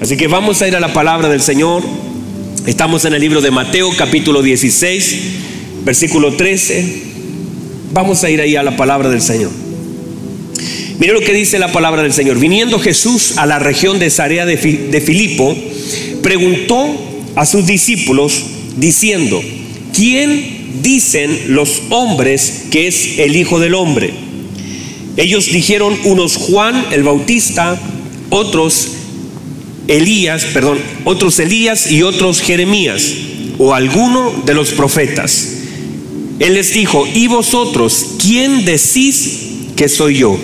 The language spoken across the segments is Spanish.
Así que vamos a ir a la palabra del Señor. Estamos en el libro de Mateo capítulo 16, versículo 13. Vamos a ir ahí a la palabra del Señor. Mire lo que dice la palabra del Señor. Viniendo Jesús a la región de Sarea de, de Filipo, preguntó a sus discípulos diciendo, ¿quién dicen los hombres que es el Hijo del Hombre? Ellos dijeron unos Juan el Bautista, otros Elías, perdón, otros Elías y otros Jeremías o alguno de los profetas. Él les dijo, ¿y vosotros quién decís que soy yo?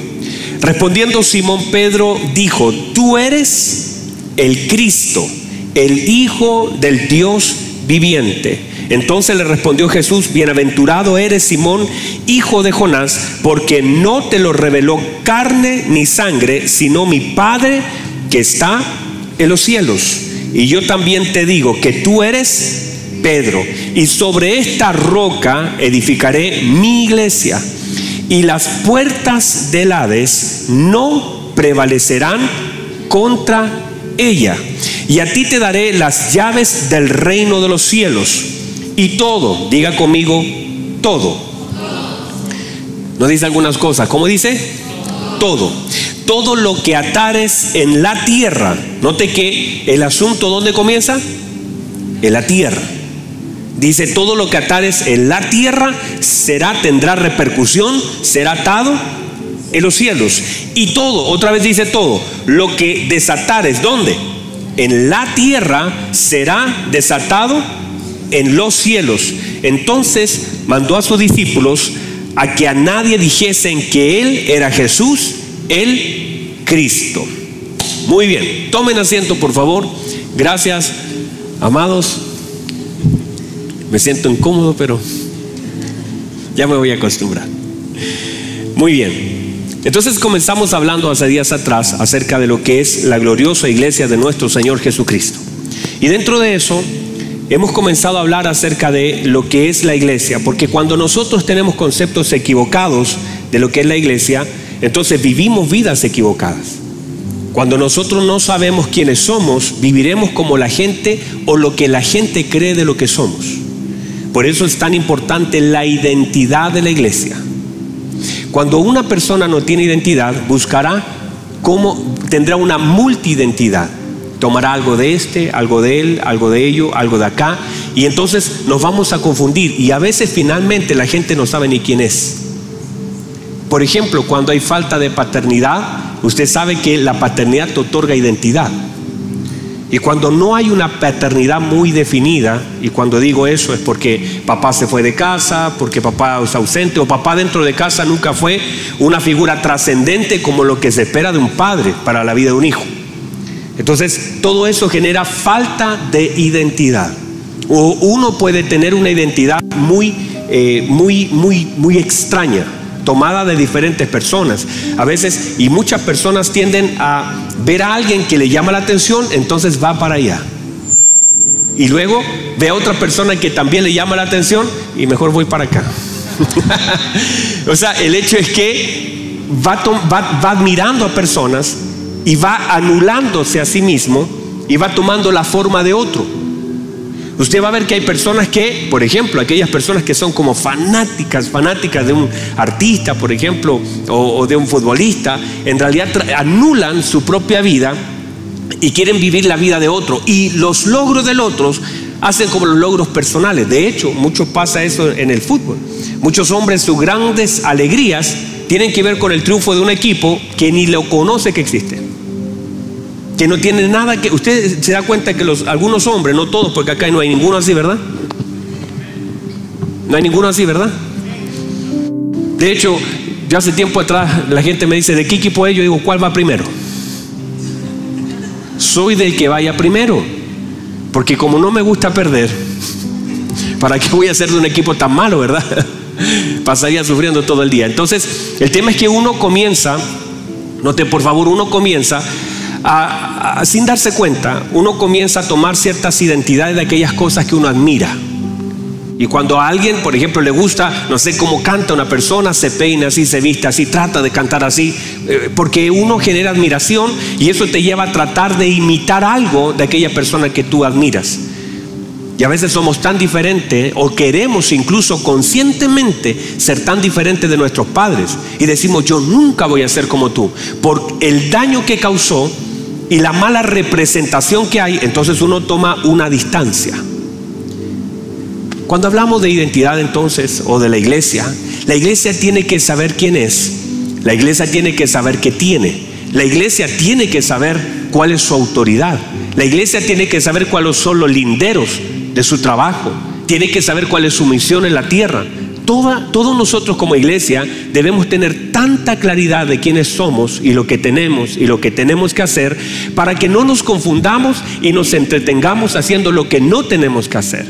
Respondiendo Simón Pedro dijo, tú eres el Cristo, el Hijo del Dios viviente. Entonces le respondió Jesús, bienaventurado eres Simón, hijo de Jonás, porque no te lo reveló carne ni sangre, sino mi Padre que está en los cielos. Y yo también te digo que tú eres Pedro, y sobre esta roca edificaré mi iglesia, y las puertas del Hades no prevalecerán contra ella. Y a ti te daré las llaves del reino de los cielos. Y todo, diga conmigo, todo. No dice algunas cosas, ¿cómo dice? Todo todo lo que atares en la tierra. Note que el asunto ¿dónde comienza? En la tierra. Dice, todo lo que atares en la tierra será, tendrá repercusión, será atado en los cielos. Y todo, otra vez dice todo, lo que desatares, ¿dónde? En la tierra será desatado en los cielos. Entonces mandó a sus discípulos a que a nadie dijesen que Él era Jesús, el Cristo. Muy bien, tomen asiento por favor. Gracias, amados. Me siento incómodo, pero ya me voy a acostumbrar. Muy bien. Entonces comenzamos hablando hace días atrás acerca de lo que es la gloriosa iglesia de nuestro Señor Jesucristo. Y dentro de eso hemos comenzado a hablar acerca de lo que es la iglesia, porque cuando nosotros tenemos conceptos equivocados de lo que es la iglesia, entonces vivimos vidas equivocadas. Cuando nosotros no sabemos quiénes somos, viviremos como la gente o lo que la gente cree de lo que somos. Por eso es tan importante la identidad de la iglesia. Cuando una persona no tiene identidad, buscará cómo tendrá una multidentidad. Tomará algo de este, algo de él, algo de ello, algo de acá. Y entonces nos vamos a confundir. Y a veces finalmente la gente no sabe ni quién es. Por ejemplo, cuando hay falta de paternidad, usted sabe que la paternidad te otorga identidad. Y cuando no hay una paternidad muy definida, y cuando digo eso es porque papá se fue de casa, porque papá es ausente, o papá dentro de casa nunca fue una figura trascendente como lo que se espera de un padre para la vida de un hijo. Entonces, todo eso genera falta de identidad. O uno puede tener una identidad muy, eh, muy, muy, muy extraña tomada de diferentes personas. A veces, y muchas personas tienden a ver a alguien que le llama la atención, entonces va para allá. Y luego ve a otra persona que también le llama la atención y mejor voy para acá. o sea, el hecho es que va, va, va admirando a personas y va anulándose a sí mismo y va tomando la forma de otro. Usted va a ver que hay personas que, por ejemplo, aquellas personas que son como fanáticas, fanáticas de un artista, por ejemplo, o, de un futbolista, en realidad anulan su propia vida y quieren vivir la vida de otro. Y los logros del otro hacen como los logros personales. De hecho, mucho pasa eso en el fútbol. Muchos hombres, sus grandes alegrías tienen que ver con el triunfo de un equipo que ni lo conoce que existe que no tiene nada que... Usted se da cuenta que los, algunos hombres, no todos, porque acá no hay ninguno así, ¿verdad? No hay ninguno así, ¿verdad? De hecho, ya hace tiempo atrás la gente me dice, ¿de qué equipo es? Yo digo, ¿cuál va primero? Soy del que vaya primero. Porque como no me gusta perder, ¿para qué voy a ser de un equipo tan malo, verdad? Pasaría sufriendo todo el día. Entonces, el tema es que uno comienza, note por favor, uno comienza sin darse cuenta, uno comienza a tomar ciertas identidades de aquellas cosas que uno admira. Y cuando a alguien, por ejemplo, le gusta, no sé cómo canta una persona, se peina así, se viste así, trata de cantar así, eh, porque uno genera admiración y eso te lleva a tratar de imitar algo de aquella persona que tú admiras. Y a veces somos tan diferentes o queremos incluso conscientemente ser tan diferentes de nuestros padres y decimos yo nunca voy a ser como tú por el daño que causó y la mala representación que hay, entonces uno toma una distancia. Cuando hablamos de identidad entonces o de la iglesia, la iglesia tiene que saber quién es, la iglesia tiene que saber qué tiene, la iglesia tiene que saber cuál es su autoridad, la iglesia tiene que saber cuáles son los linderos de su trabajo, tiene que saber cuál es su misión en la tierra. Todos nosotros como iglesia debemos tener tanta claridad de quiénes somos y lo que tenemos y lo que tenemos que hacer para que no nos confundamos y nos entretengamos haciendo lo que no tenemos que hacer.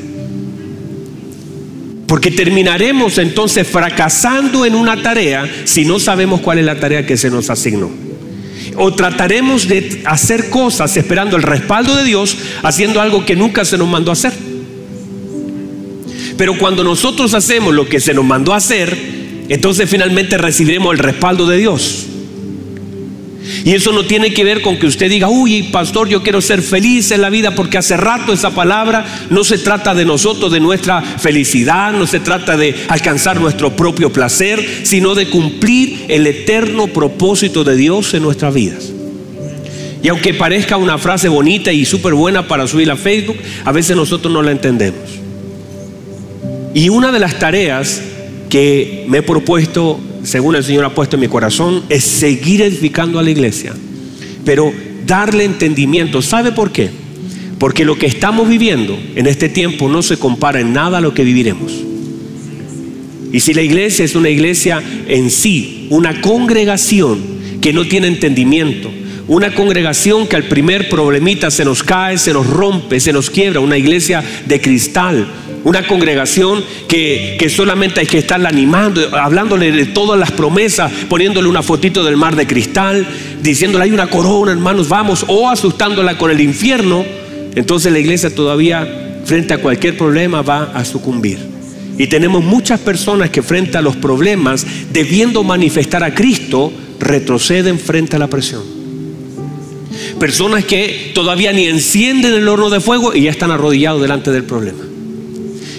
Porque terminaremos entonces fracasando en una tarea si no sabemos cuál es la tarea que se nos asignó. O trataremos de hacer cosas esperando el respaldo de Dios, haciendo algo que nunca se nos mandó a hacer. Pero cuando nosotros hacemos lo que se nos mandó a hacer, entonces finalmente recibiremos el respaldo de Dios. Y eso no tiene que ver con que usted diga, uy, pastor, yo quiero ser feliz en la vida, porque hace rato esa palabra no se trata de nosotros, de nuestra felicidad, no se trata de alcanzar nuestro propio placer, sino de cumplir el eterno propósito de Dios en nuestras vidas. Y aunque parezca una frase bonita y súper buena para subir a Facebook, a veces nosotros no la entendemos. Y una de las tareas que me he propuesto según el Señor ha puesto en mi corazón, es seguir edificando a la iglesia, pero darle entendimiento. ¿Sabe por qué? Porque lo que estamos viviendo en este tiempo no se compara en nada a lo que viviremos. Y si la iglesia es una iglesia en sí, una congregación que no tiene entendimiento, una congregación que al primer problemita se nos cae, se nos rompe, se nos quiebra, una iglesia de cristal, una congregación que, solamente hay que estarla animando, hablándole de todas las promesas, poniéndole una fotito del mar de cristal, diciéndole hay una corona, hermanos, vamos, o asustándola con el infierno, entonces la iglesia todavía frente a cualquier problema va a sucumbir. Y tenemos muchas personas que frente a los problemas, debiendo manifestar a Cristo, retroceden frente a la presión. Personas que todavía ni encienden el horno de fuego y ya están arrodillados delante del problema.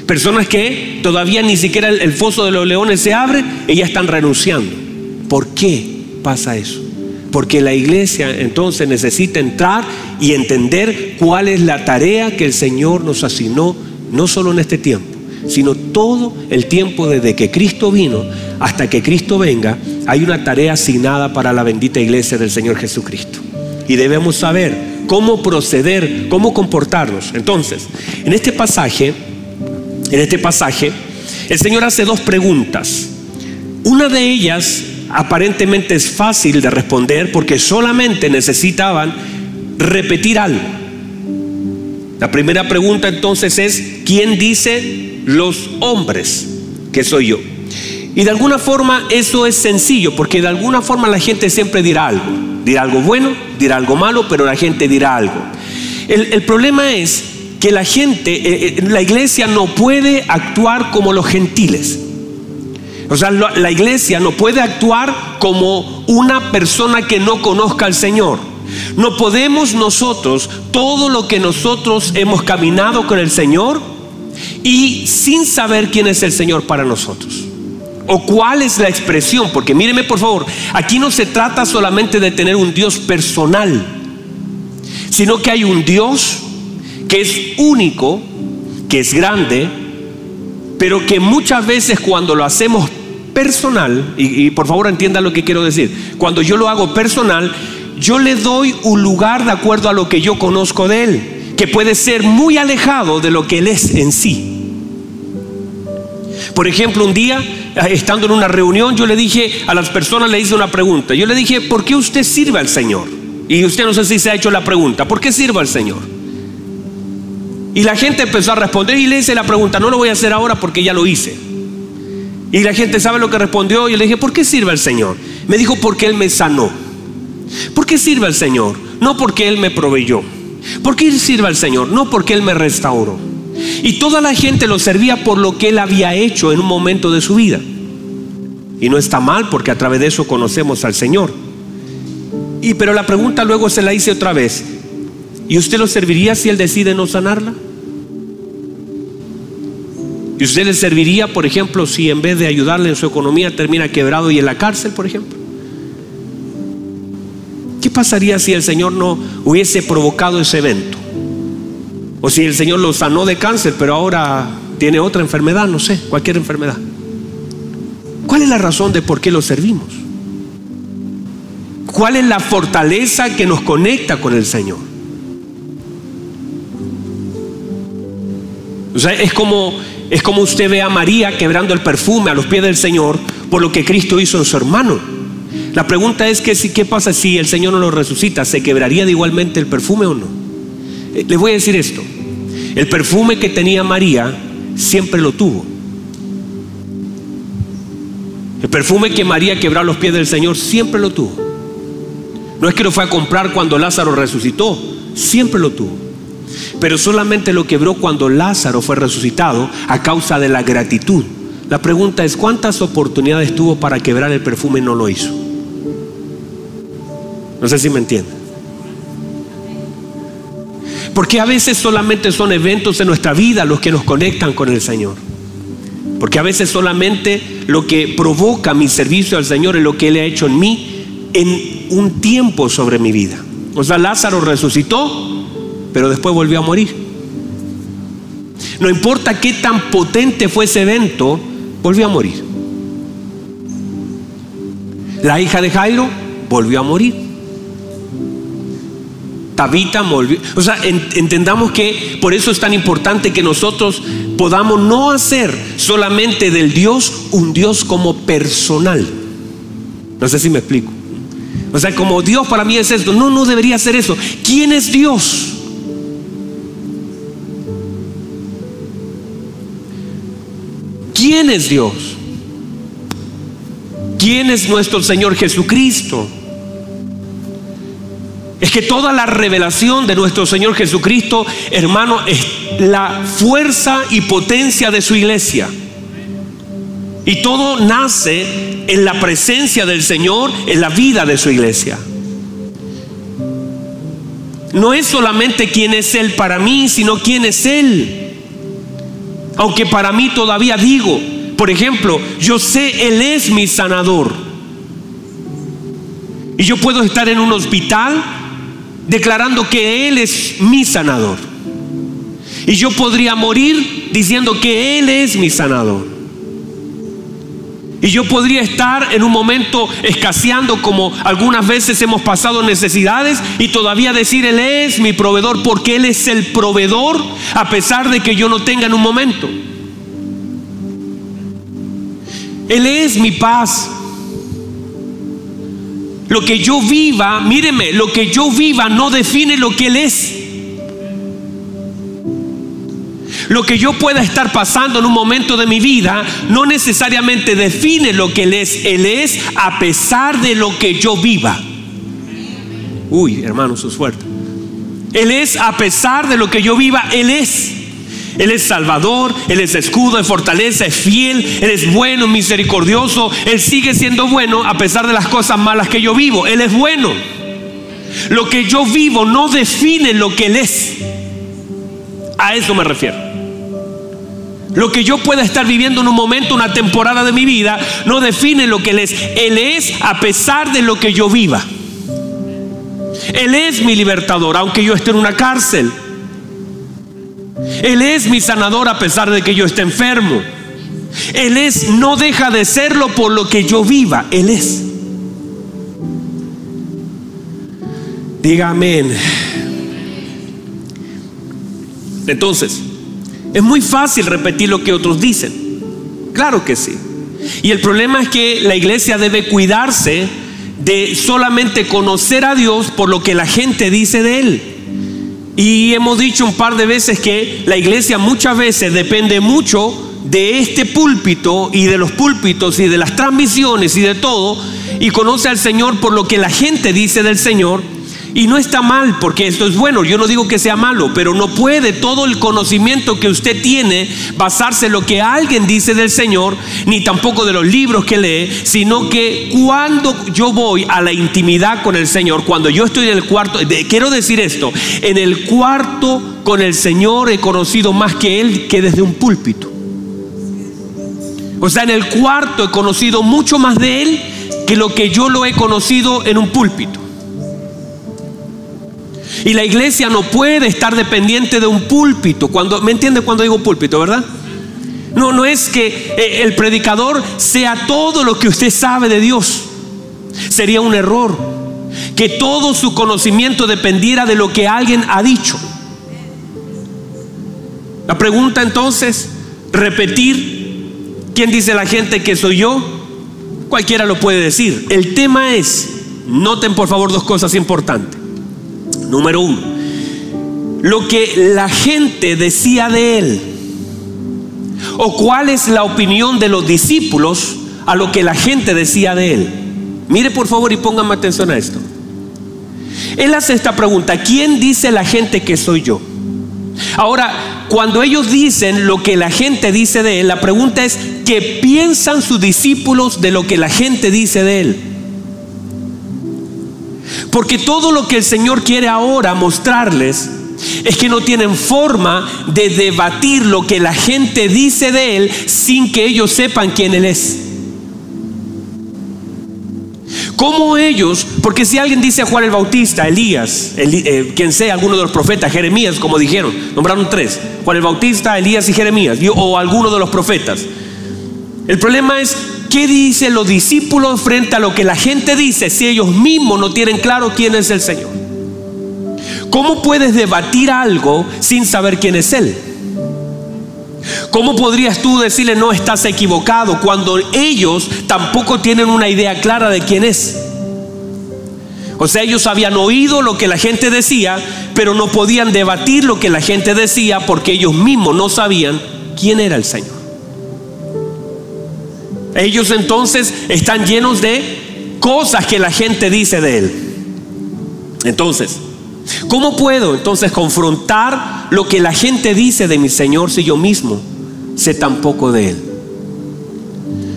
Personas que todavía ni siquiera el, foso de los leones se abre y ya están renunciando. ¿Por qué pasa eso? Porque la iglesia entonces necesita entrar y entender cuál es la tarea que el Señor nos asignó, no solo en este tiempo, sino todo el tiempo desde que Cristo vino hasta que Cristo venga, hay una tarea asignada para la bendita iglesia del Señor Jesucristo. Y debemos saber cómo proceder, cómo comportarnos. Entonces, en este pasaje en este pasaje, el Señor hace dos preguntas. Una de ellas aparentemente es fácil de responder porque solamente necesitaban repetir algo. La primera pregunta entonces es, ¿quién dice los hombres que soy yo? Y de alguna forma eso es sencillo, porque de alguna forma la gente siempre dirá algo. Dirá algo bueno, dirá algo malo, pero la gente dirá algo. El, el problema es que la gente, eh, eh, la iglesia no puede actuar como los gentiles. O sea, la iglesia no puede actuar como una persona que no conozca al Señor. No podemos nosotros, todo lo que nosotros hemos caminado con el Señor y sin saber quién es el Señor para nosotros. O cuál es la expresión, porque míreme por favor, aquí no se trata solamente de tener un Dios personal, sino que hay un Dios que es único, que es grande, pero que muchas veces cuando lo hacemos personal, y, por favor entienda lo que quiero decir, cuando yo lo hago personal, yo le doy un lugar de acuerdo a lo que yo conozco de Él, que puede ser muy alejado de lo que Él es en sí. Por ejemplo, un día, estando en una reunión, yo le dije a las personas, le hice una pregunta. Yo le dije, ¿por qué usted sirve al Señor? Y usted no sé si se ha hecho la pregunta, ¿por qué sirve al Señor? Y la gente empezó a responder y le hice la pregunta, no lo voy a hacer ahora porque ya lo hice. Y la gente sabe lo que respondió. Y le dije, ¿por qué sirve al Señor? Me dijo, porque Él me sanó. ¿Por qué sirve al Señor? No porque Él me proveyó. ¿Por qué sirve al Señor? No porque Él me restauró. Y toda la gente lo servía por lo que él había hecho en un momento de su vida. Y no está mal porque a través de eso conocemos al Señor. Y pero la pregunta luego se la hice otra vez. ¿Y usted lo serviría si él decide no sanarla? ¿Y usted le serviría, por ejemplo, si en vez de ayudarle en su economía termina quebrado y en la cárcel, por ejemplo? ¿Qué pasaría si el Señor no hubiese provocado ese evento? O si el Señor lo sanó de cáncer, pero ahora tiene otra enfermedad, no sé, cualquier enfermedad. ¿Cuál es la razón de por qué lo servimos? ¿Cuál es la fortaleza que nos conecta con el Señor? O sea, es como, es como usted ve a María quebrando el perfume a los pies del Señor por lo que Cristo hizo en su hermano. La pregunta es que, ¿qué pasa si el Señor no lo resucita? ¿Se quebraría igualmente el perfume o no? Eh, le voy a decir esto. El perfume que tenía María siempre lo tuvo. El perfume que María quebró a los pies del Señor siempre lo tuvo. No es que lo fue a comprar cuando Lázaro resucitó, siempre lo tuvo. Pero solamente lo quebró cuando Lázaro fue resucitado a causa de la gratitud. La pregunta es, ¿cuántas oportunidades tuvo para quebrar el perfume y no lo hizo? No sé si me entienden. Porque a veces solamente son eventos en nuestra vida los que nos conectan con el Señor. Porque a veces solamente lo que provoca mi servicio al Señor es lo que Él ha hecho en mí en un tiempo sobre mi vida. O sea, Lázaro resucitó pero después volvió a morir. No importa qué tan potente fue ese evento, volvió a morir. La hija de Jairo volvió a morir. Tabita volvió. O sea, entendamos que por eso es tan importante que nosotros podamos no hacer solamente del Dios un Dios como personal. No sé si me explico. O sea, como Dios para mí es esto. No, no debería ser eso. ¿Quién es Dios? ¿Quién es Dios? ¿Quién es nuestro Señor Jesucristo? Es que toda la revelación de nuestro Señor Jesucristo, hermano, es la fuerza y potencia de su iglesia. Y todo nace en la presencia del Señor, en la vida de su iglesia. No es solamente quién es Él para mí, sino quién es Él. Aunque para mí todavía digo, por ejemplo, yo sé, Él es mi sanador. Y yo puedo estar en un hospital declarando que Él es mi sanador. Y yo podría morir diciendo que Él es mi sanador. Y yo podría estar en un momento escaseando como algunas veces hemos pasado necesidades y todavía decir, Él es mi proveedor porque Él es el proveedor a pesar de que yo no tenga en un momento. Él es mi paz. Lo que yo viva, míreme, lo que yo viva no define lo que Él es. Lo que yo pueda estar pasando en un momento de mi vida no necesariamente define lo que Él es. Él es a pesar de lo que yo viva. Uy, hermano, eso es fuerte. Él es a pesar de lo que yo viva, Él es. Él es salvador, Él es escudo, es fortaleza, es fiel, Él es bueno, misericordioso. Él sigue siendo bueno a pesar de las cosas malas que yo vivo. Él es bueno. Lo que yo vivo no define lo que Él es. A eso me refiero. Lo que yo pueda estar viviendo en un momento, una temporada de mi vida, no define lo que Él es. Él es a pesar de lo que yo viva. Él es mi libertador, aunque yo esté en una cárcel. Él es mi sanador a pesar de que yo esté enfermo. Él es, no deja de serlo por lo que yo viva. Él es. Diga amén. Entonces, es muy fácil repetir lo que otros dicen. Claro que sí. Y el problema es que la iglesia debe cuidarse de solamente conocer a Dios por lo que la gente dice de Él. Y hemos dicho un par de veces que la iglesia muchas veces depende mucho de este púlpito y de los púlpitos y de las transmisiones y de todo, y conoce al Señor por lo que la gente dice del Señor Y no está mal, porque esto es bueno, yo no digo que sea malo, pero no puede todo el conocimiento que usted tiene basarse en lo que alguien dice del Señor, ni tampoco de los libros que lee, sino que cuando yo voy a la intimidad con el Señor, cuando yo estoy en el cuarto, quiero decir esto, en el cuarto con el Señor he conocido más que Él que desde un púlpito. O sea, en el cuarto he conocido mucho más de Él que lo que yo lo he conocido en un púlpito. Y la iglesia no puede estar dependiente de un púlpito. Cuando, ¿Me entiende cuando digo púlpito, verdad? No, no es que eh, el predicador sea todo lo que usted sabe de Dios. Sería un error. Que todo su conocimiento dependiera de lo que alguien ha dicho. La pregunta entonces, repetir, ¿quién dice la gente que soy yo? Cualquiera lo puede decir. El tema es, noten por favor dos cosas importantes. Número uno, lo que la gente decía de él, o cuál es la opinión de los discípulos a lo que la gente decía de él. Mire por favor y pónganme atención a esto. Él hace esta pregunta, ¿quién dice la gente que soy yo? Ahora, cuando ellos dicen lo que la gente dice de él, la pregunta es, ¿qué piensan sus discípulos de lo que la gente dice de él? Porque todo lo que el Señor quiere ahora mostrarles es que no tienen forma de debatir lo que la gente dice de Él sin que ellos sepan quién Él es. ¿Cómo ellos? Porque si alguien dice a Juan el Bautista, Elías, eh, quien sea, alguno de los profetas, Jeremías, como dijeron, nombraron tres, Juan el Bautista, Elías y Jeremías, o alguno de los profetas. El problema es ¿Qué dicen los discípulos frente a lo que la gente dice si ellos mismos no tienen claro quién es el Señor? ¿Cómo puedes debatir algo sin saber quién es Él? ¿Cómo podrías tú decirle no estás equivocado cuando ellos tampoco tienen una idea clara de quién es? O sea, ellos habían oído lo que la gente decía, pero no podían debatir lo que la gente decía porque ellos mismos no sabían quién era el Señor. Ellos entonces están llenos de cosas que la gente dice de Él. Entonces, ¿cómo puedo entonces confrontar lo que la gente dice de mi Señor si yo mismo sé tan poco de Él?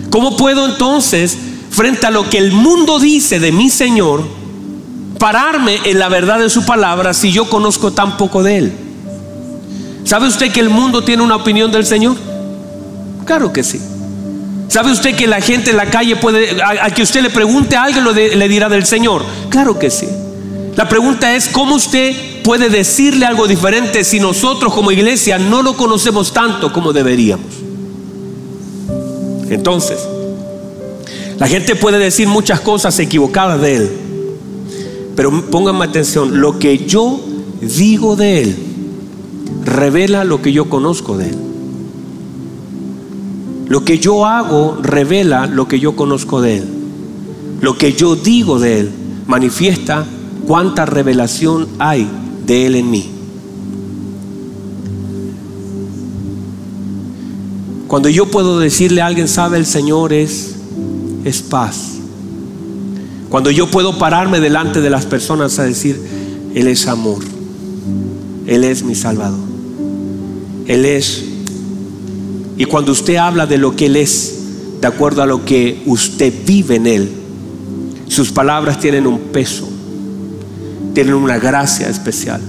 ¿Cómo puedo entonces, frente a lo que el mundo dice de mi Señor, pararme en la verdad de su palabra si yo conozco tan poco de Él? ¿Sabe usted que el mundo tiene una opinión del Señor? Claro que sí. ¿Sabe usted que la gente en la calle puede, a, que usted le pregunte algo, lo le dirá del Señor? Claro que sí. La pregunta es, ¿cómo usted puede decirle algo diferente si nosotros como iglesia no lo conocemos tanto como deberíamos? Entonces, la gente puede decir muchas cosas equivocadas de Él, pero pónganme atención, lo que yo digo de Él revela lo que yo conozco de Él. Lo que yo hago revela lo que yo conozco de Él. Lo que yo digo de Él manifiesta cuánta revelación hay de Él en mí. Cuando yo puedo decirle a alguien, sabe, el Señor es, es paz. Cuando yo puedo pararme delante de las personas a decir, Él es amor. Él es mi Salvador. Él es y cuando usted habla de lo que Él es, de acuerdo a lo que usted vive en Él, sus palabras tienen un peso, tienen una gracia especial.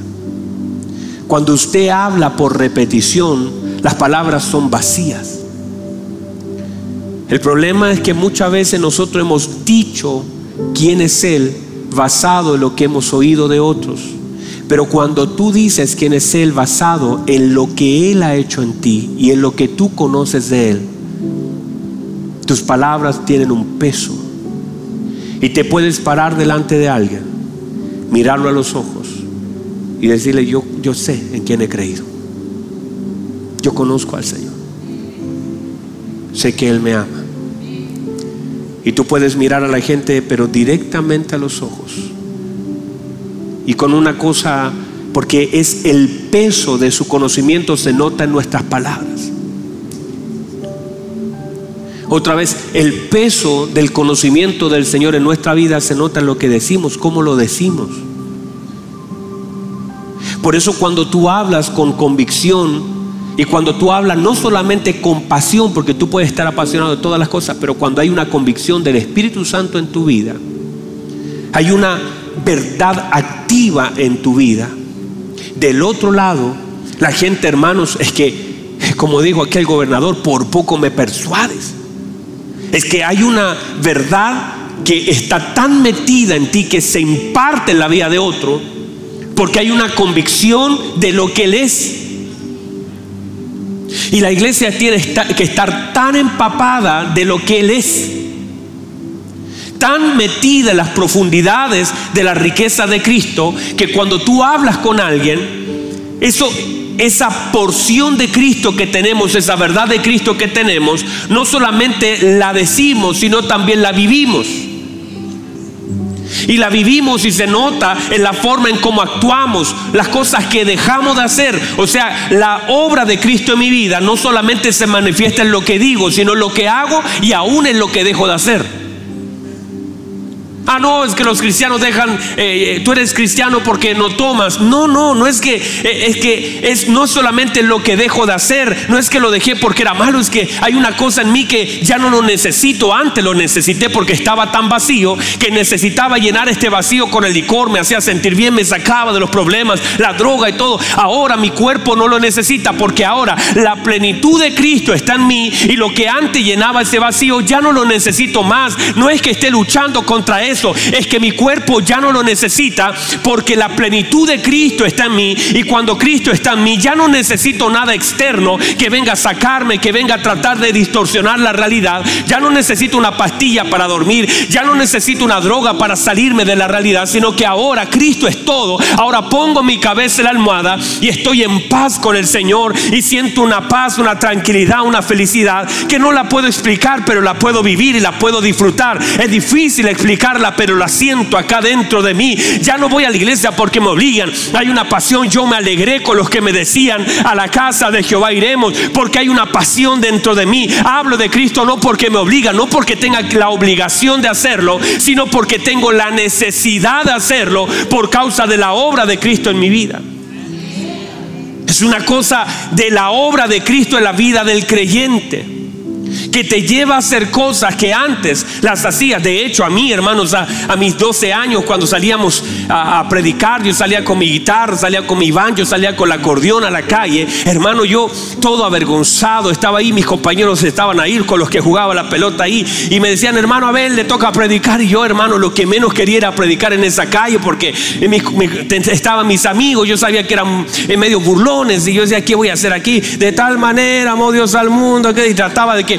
Cuando usted habla por repetición, las palabras son vacías. El problema es que muchas veces nosotros hemos dicho quién es Él basado en lo que hemos oído de otros. Pero cuando tú dices quién es Él basado en lo que Él ha hecho en ti y en lo que tú conoces de Él, tus palabras tienen un peso. Y te puedes parar delante de alguien, mirarlo a los ojos y decirle, yo, yo sé en quién he creído. Yo conozco al Señor. Sé que Él me ama. Y tú puedes mirar a la gente, pero directamente a los ojos y con una cosa, porque es el peso de su conocimiento se nota en nuestras palabras. Otra vez, el peso del conocimiento del Señor en nuestra vida se nota en lo que decimos, cómo lo decimos. Por eso cuando tú hablas con convicción y cuando tú hablas no solamente con pasión, porque tú puedes estar apasionado de todas las cosas, pero cuando hay una convicción del Espíritu Santo en tu vida, hay una verdad activa en tu vida. Del otro lado, la gente, hermanos, es que, como dijo aquel gobernador, por poco me persuades. Es que hay una verdad que está tan metida en ti que se imparte en la vida de otro, porque hay una convicción de lo que Él es. Y la iglesia tiene que estar tan empapada de lo que Él es, tan metida en las profundidades de la riqueza de Cristo, que cuando tú hablas con alguien, eso esa porción de Cristo que tenemos, esa verdad de Cristo que tenemos, no solamente la decimos, sino también la vivimos. Y la vivimos y se nota en la forma en cómo actuamos, las cosas que dejamos de hacer. O sea, la obra de Cristo en mi vida no solamente se manifiesta en lo que digo, sino en lo que hago y aún en lo que dejo de hacer. Ah, no, es que los cristianos dejan, eh, eh, tú eres cristiano porque no tomas. No, no, no es que, eh, es que es no solamente lo que dejo de hacer, no es que lo dejé porque era malo, es que hay una cosa en mí que ya no lo necesito, antes lo necesité porque estaba tan vacío que necesitaba llenar este vacío con el licor, me hacía sentir bien, me sacaba de los problemas, la droga y todo. Ahora mi cuerpo no lo necesita porque ahora la plenitud de Cristo está en mí y lo que antes llenaba ese vacío ya no lo necesito más. No es que esté luchando contra eso es que mi cuerpo ya no lo necesita porque la plenitud de Cristo está en mí y cuando Cristo está en mí ya no necesito nada externo que venga a sacarme, que venga a tratar de distorsionar la realidad. Ya no necesito una pastilla para dormir, ya no necesito una droga para salirme de la realidad, sino que ahora Cristo es todo. Ahora pongo mi cabeza en la almohada y estoy en paz con el Señor y siento una paz, una tranquilidad, una felicidad que no la puedo explicar, pero la puedo vivir y la puedo disfrutar. Es difícil pero la siento acá dentro de mí. Ya no voy a la iglesia porque me obligan. Hay una pasión. Yo me alegré con los que me decían a la casa de Jehová iremos, porque hay una pasión dentro de mí. Hablo de Cristo no porque me obligan, no porque tenga la obligación de hacerlo, sino porque tengo la necesidad de hacerlo por causa de la obra de Cristo en mi vida. Es una cosa de la obra de Cristo en la vida del creyente que te lleva a hacer cosas que antes las hacías. De hecho, a mí, hermanos, a, mis 12 años, cuando salíamos a, predicar, yo salía con mi guitarra, salía con mi banjo, salía con la acordeón a la calle. Hermano, yo todo avergonzado, estaba ahí, mis compañeros estaban ahí con los que jugaba la pelota ahí y me decían, hermano, a ver, le toca predicar. Y yo, hermano, lo que menos quería era predicar en esa calle porque estaban mis amigos, yo sabía que eran medio burlones y yo decía, ¿qué voy a hacer aquí? De tal manera, amó Dios al mundo, que trataba de que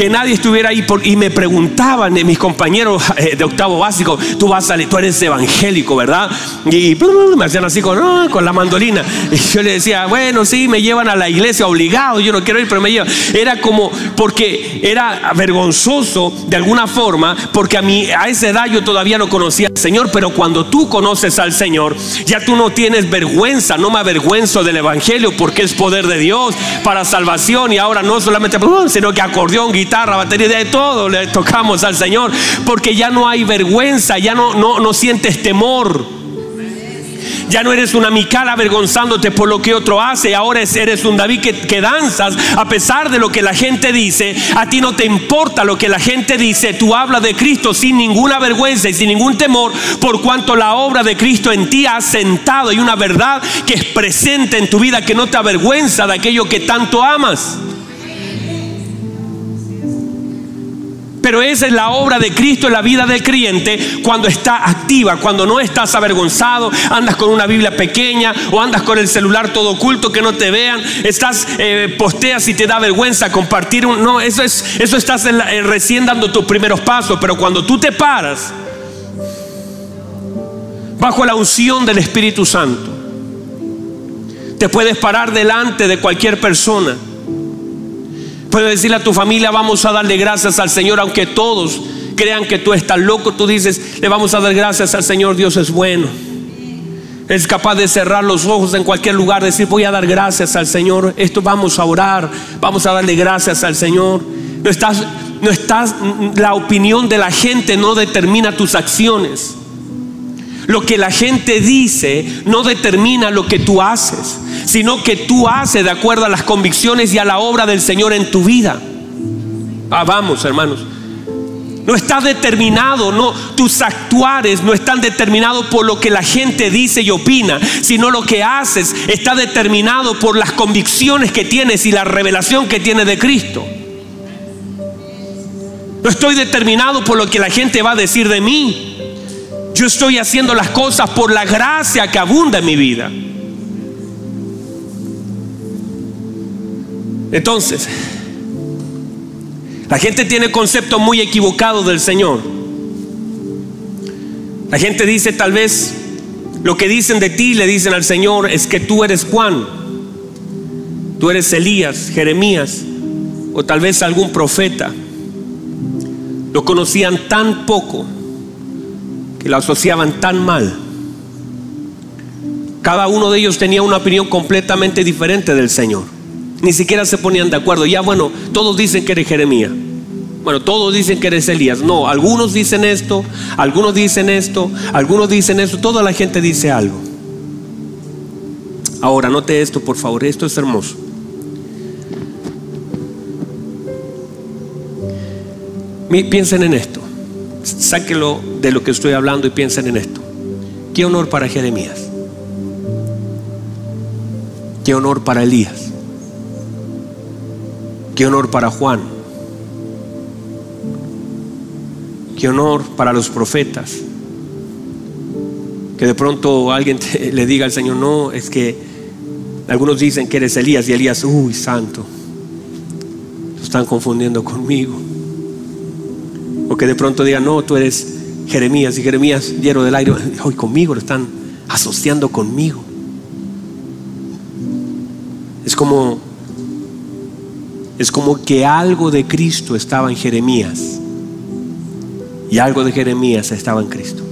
que nadie estuviera ahí y me preguntaban mis compañeros eh, de octavo básico, tú vas a, tú eres evangélico, ¿verdad? Y me hacían así con, con la mandolina. Y yo le decía, bueno, sí, me llevan a la iglesia obligado, yo no quiero ir, pero me llevan. Era como, porque era vergonzoso de alguna forma, porque a mí a esa edad yo todavía no conocía al Señor, pero cuando tú conoces al Señor, ya tú no tienes vergüenza, no me avergüenzo del Evangelio, porque es poder de Dios para salvación y ahora no solamente, sino que acordeón, guitarra guitarra, batería, de todo le tocamos al Señor, porque ya no hay vergüenza, ya no, no, no sientes temor. Ya no eres una Mical avergonzándote por lo que otro hace. Ahora eres un David que, que, danzas a pesar de lo que la gente dice. A ti no te importa lo que la gente dice. Tú hablas de Cristo sin ninguna vergüenza y sin ningún temor. Por cuanto la obra de Cristo en ti ha sentado y una verdad que es presente en tu vida que no te avergüenza de aquello que tanto amas. Pero esa es la obra de Cristo en la vida del creyente cuando está activa, cuando no estás avergonzado, andas con una Biblia pequeña o andas con el celular todo oculto que no te vean, estás eh, posteas y te da vergüenza compartir un no, eso es eso estás recién dando tus primeros pasos, pero cuando tú te paras bajo la unción del Espíritu Santo, te puedes parar delante de cualquier persona Puedes decirle a tu familia, vamos a darle gracias al Señor, aunque todos crean que tú estás loco, tú dices, le vamos a dar gracias al Señor, Dios es bueno. Es capaz de cerrar los ojos en cualquier lugar, decir, voy a dar gracias al Señor, esto vamos a orar, vamos a darle gracias al Señor. No estás, no estás, la opinión de la gente no determina tus acciones. Lo que la gente dice no determina lo que tú haces, sino que tú haces de acuerdo a las convicciones y a la obra del Señor en tu vida. Ah, vamos, hermanos. No está determinado, no, tus actuares no están determinados por lo que la gente dice y opina, sino lo que haces está determinado por las convicciones que tienes y la revelación que tienes de Cristo. No estoy determinado por lo que la gente va a decir de mí. Yo estoy haciendo las cosas por la gracia que abunda en mi vida. Entonces, la gente tiene conceptos muy equivocados del Señor. La gente dice tal vez lo que dicen de ti, le dicen al Señor, es que tú eres Juan, tú eres Elías, Jeremías, o tal vez algún profeta. Lo conocían tan poco que lo asociaban tan mal. Cada uno de ellos tenía una opinión completamente diferente del Señor. Ni siquiera se ponían de acuerdo. Ya bueno, todos dicen que eres Jeremías. Bueno, todos dicen que eres Elías. No, algunos dicen esto, algunos dicen esto, algunos dicen esto. Toda la gente dice algo. Ahora, note esto, por favor. Esto es hermoso. Piensen en esto. Sáquelo de lo que estoy hablando y piensen en esto. Qué honor para Jeremías. Qué honor para Elías. Qué honor para Juan. Qué honor para los profetas. Que de pronto alguien le diga al Señor, no, es que algunos dicen que eres Elías y Elías, uy, santo, lo están confundiendo conmigo. O que de pronto digan, no, tú eres Jeremías y Jeremías lleno del aire, hoy conmigo lo están asociando conmigo. Es como es como que algo de Cristo estaba en Jeremías y algo de Jeremías estaba en Cristo.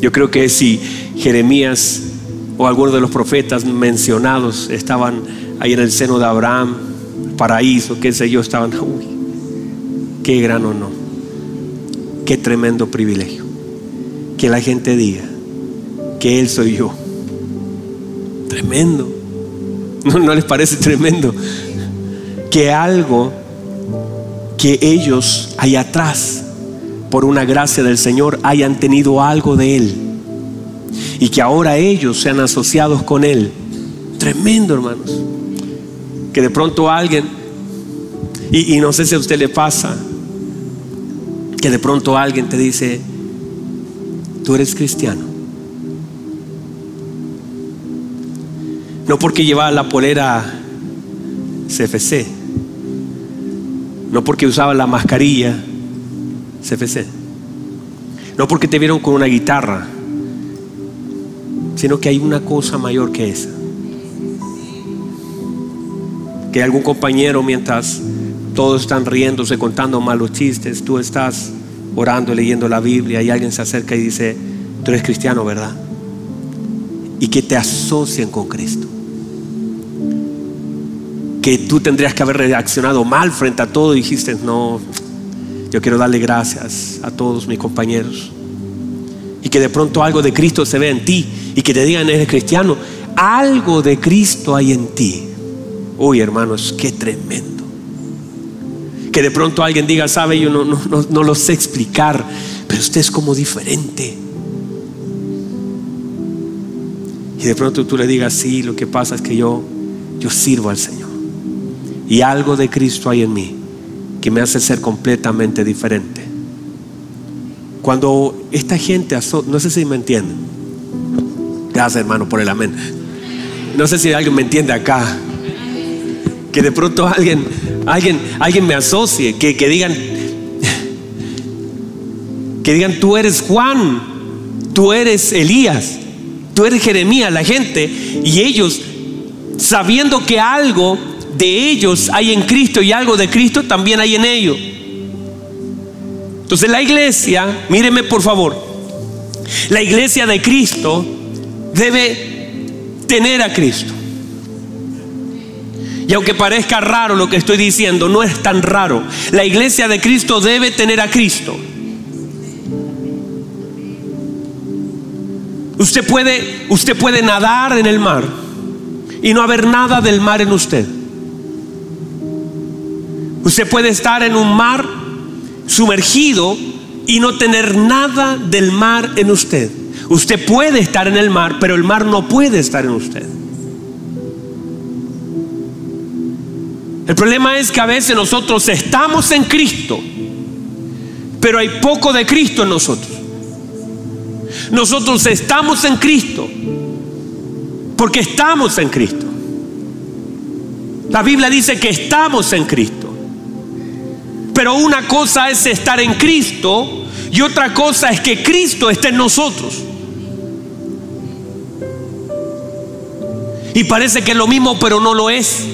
Yo creo que si Jeremías o algunos de los profetas mencionados estaban ahí en el seno de Abraham, paraíso, qué sé yo, estaban, uy, qué gran honor, qué tremendo privilegio. Que la gente diga que Él soy yo. Tremendo. ¿No, ¿No les parece tremendo? Que algo que ellos allá atrás, por una gracia del Señor, hayan tenido algo de Él. Y que ahora ellos sean asociados con Él. Tremendo, hermanos que de pronto alguien, y, no sé si a usted le pasa, que de pronto alguien te dice, tú eres cristiano. No porque llevaba la polera CFC, no porque usaba la mascarilla CFC, no porque te vieron con una guitarra, sino que hay una cosa mayor que esa que algún compañero mientras todos están riéndose, contando malos chistes, tú estás orando, leyendo la Biblia y alguien se acerca y dice, tú eres cristiano, ¿verdad? Y que te asocien con Cristo. Que tú tendrías que haber reaccionado mal frente a todo y dijiste, no, yo quiero darle gracias a todos mis compañeros. Y que de pronto algo de Cristo se ve en ti y que te digan, eres cristiano, algo de Cristo hay en ti. Uy, hermanos, qué tremendo. Que de pronto alguien diga, sabe, yo no, no, lo sé explicar, pero usted es como diferente. Y de pronto tú le digas, sí, lo que pasa es que yo, yo sirvo al Señor. Y algo de Cristo hay en mí que me hace ser completamente diferente. Cuando esta gente, no sé si me entienden. Gracias hermano por el amén. No sé si alguien me entiende acá que de pronto alguien, alguien, alguien me asocie, que, que digan, que digan, tú eres Juan, tú eres Elías, tú eres Jeremías, la gente, y ellos, sabiendo que algo de ellos hay en Cristo y algo de Cristo también hay en ellos. Entonces la iglesia, míreme por favor, la iglesia de Cristo debe tener a Cristo. Y aunque parezca raro lo que estoy diciendo, no es tan raro. La iglesia de Cristo debe tener a Cristo. Usted puede, usted puede nadar en el mar y no haber nada del mar en usted. Usted puede estar en un mar sumergido y no tener nada del mar en usted. Usted puede estar en el mar, pero el mar no puede estar en usted. El problema es que a veces nosotros estamos en Cristo, pero hay poco de Cristo en nosotros. Nosotros estamos en Cristo porque estamos en Cristo. La Biblia dice que estamos en Cristo. Pero una cosa es estar en Cristo y otra cosa es que Cristo esté en nosotros. Y parece que es lo mismo, pero no lo es.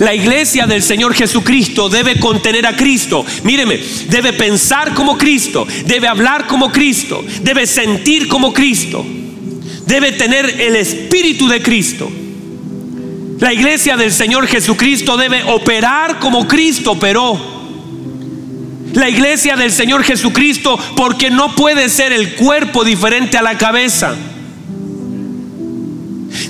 La iglesia del Señor Jesucristo debe contener a Cristo. Míreme, debe pensar como Cristo, debe hablar como Cristo, debe sentir como Cristo, debe tener el espíritu de Cristo. La iglesia del Señor Jesucristo debe operar como Cristo operó. La iglesia del Señor Jesucristo porque no puede ser el cuerpo diferente a la cabeza.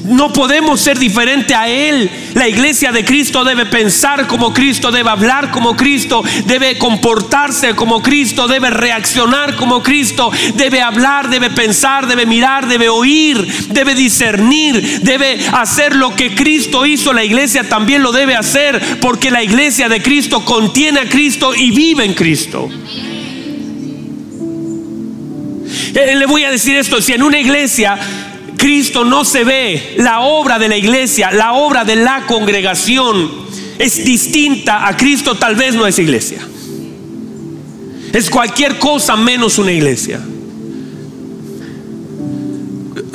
No podemos ser diferente a Él. La iglesia de Cristo debe pensar como Cristo, debe hablar como Cristo, debe comportarse como Cristo, debe reaccionar como Cristo, debe hablar, debe pensar, debe mirar, debe oír, debe discernir, debe hacer lo que Cristo hizo. La iglesia también lo debe hacer porque la iglesia de Cristo contiene a Cristo y vive en Cristo. Eh, le voy a decir esto, si en una iglesia Cristo no se ve, la obra de la iglesia, la obra de la congregación es distinta a Cristo, tal vez no es iglesia. Es cualquier cosa menos una iglesia.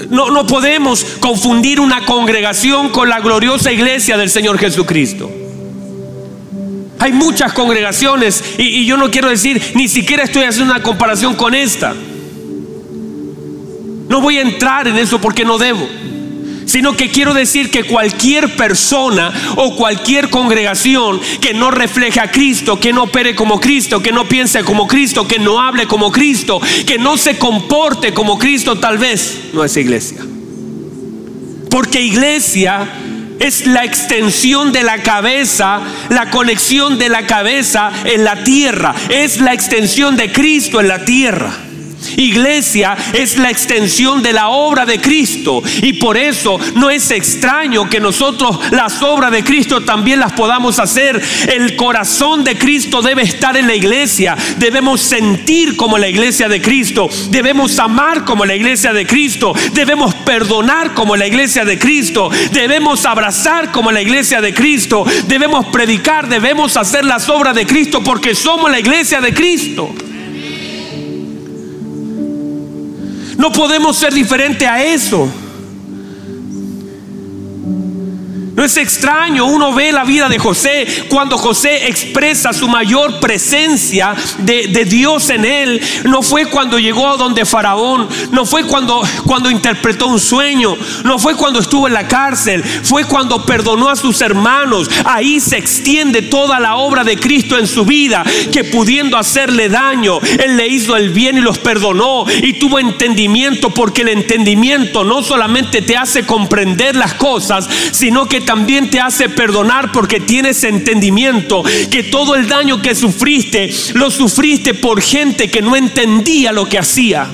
No, no podemos confundir una congregación con la gloriosa iglesia del Señor Jesucristo. Hay muchas congregaciones y, y yo no quiero decir, ni siquiera estoy haciendo una comparación con esta. No voy a entrar en eso porque no debo. Sino que quiero decir que cualquier persona o cualquier congregación que no refleje a Cristo, que no opere como Cristo, que no piense como Cristo, que no hable como Cristo, que no se comporte como Cristo, tal vez no es iglesia. Porque iglesia es la extensión de la cabeza, la conexión de la cabeza en la tierra. Es la extensión de Cristo en la tierra. Iglesia es la extensión de la obra de Cristo y por eso no es extraño que nosotros las obras de Cristo también las podamos hacer. El corazón de Cristo debe estar en la iglesia. Debemos sentir como la iglesia de Cristo. Debemos amar como la iglesia de Cristo. Debemos perdonar como la iglesia de Cristo. Debemos abrazar como la iglesia de Cristo. Debemos predicar, debemos hacer las obras de Cristo porque somos la iglesia de Cristo. No podemos ser diferente a eso. No es extraño, uno ve la vida de José cuando José expresa su mayor presencia de, Dios en él. No fue cuando llegó a donde Faraón, no fue cuando, cuando interpretó un sueño, no fue cuando estuvo en la cárcel, fue cuando perdonó a sus hermanos. Ahí se extiende toda la obra de Cristo en su vida, que pudiendo hacerle daño, Él le hizo el bien y los perdonó y tuvo entendimiento, porque el entendimiento no solamente te hace comprender las cosas, sino que también te hace perdonar porque tienes entendimiento que todo el daño que sufriste lo sufriste por gente que no entendía lo que hacía.